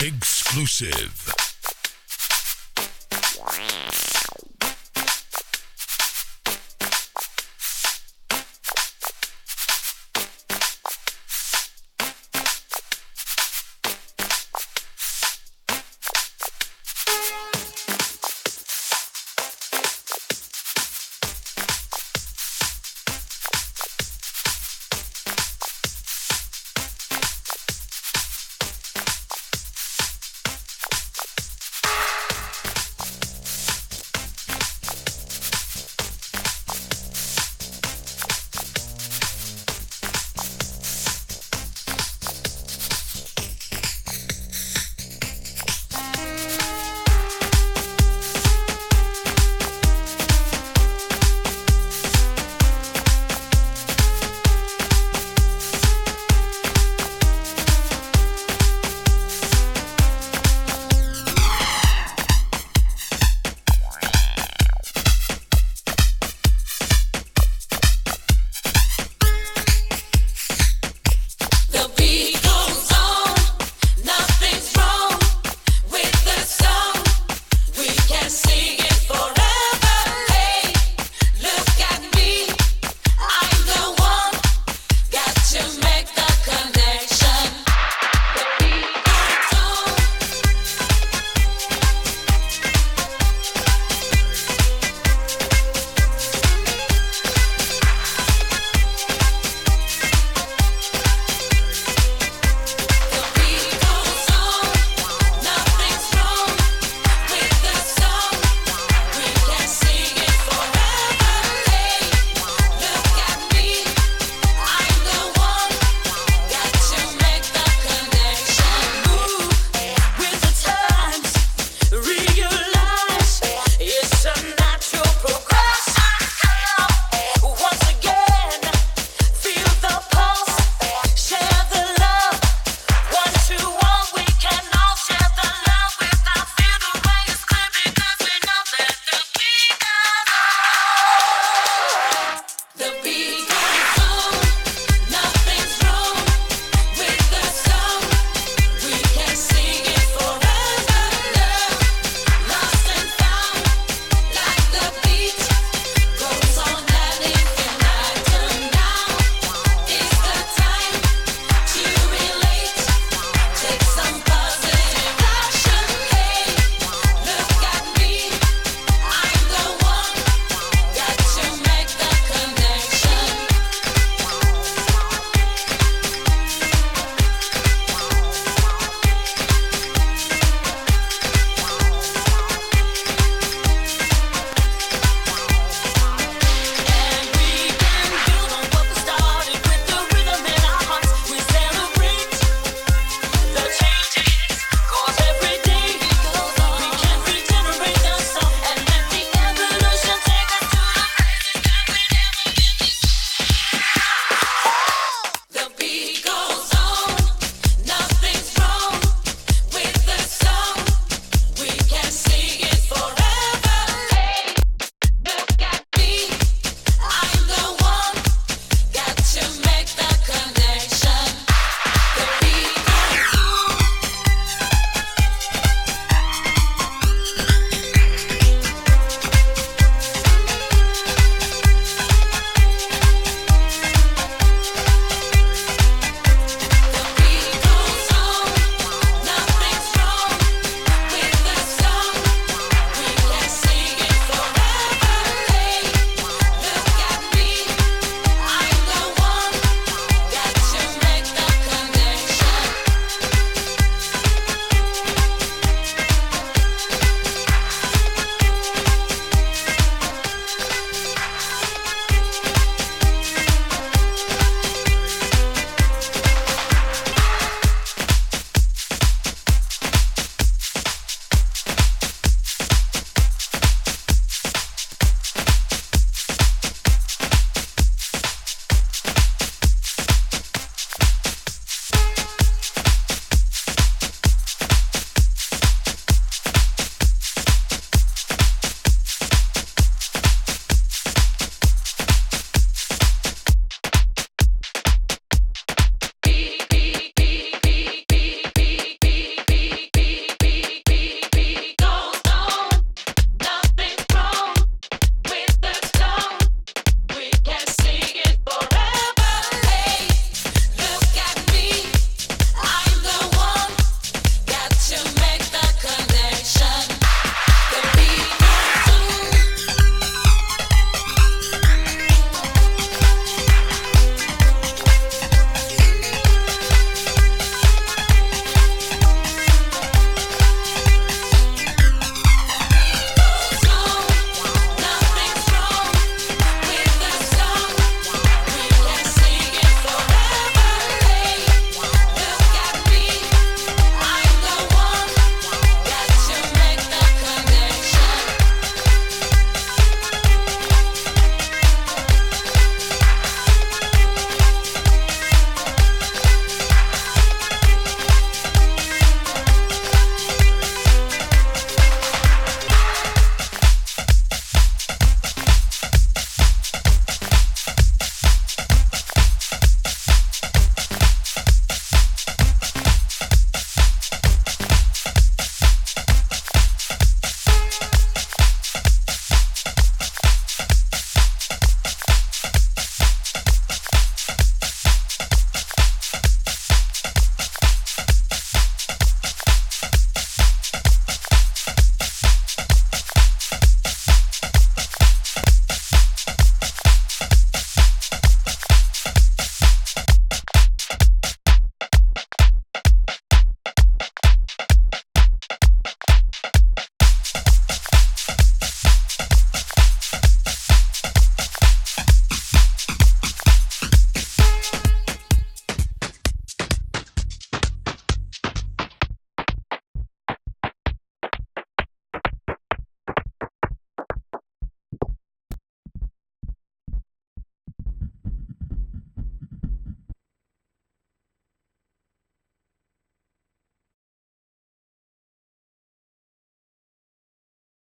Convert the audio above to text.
Exclusive.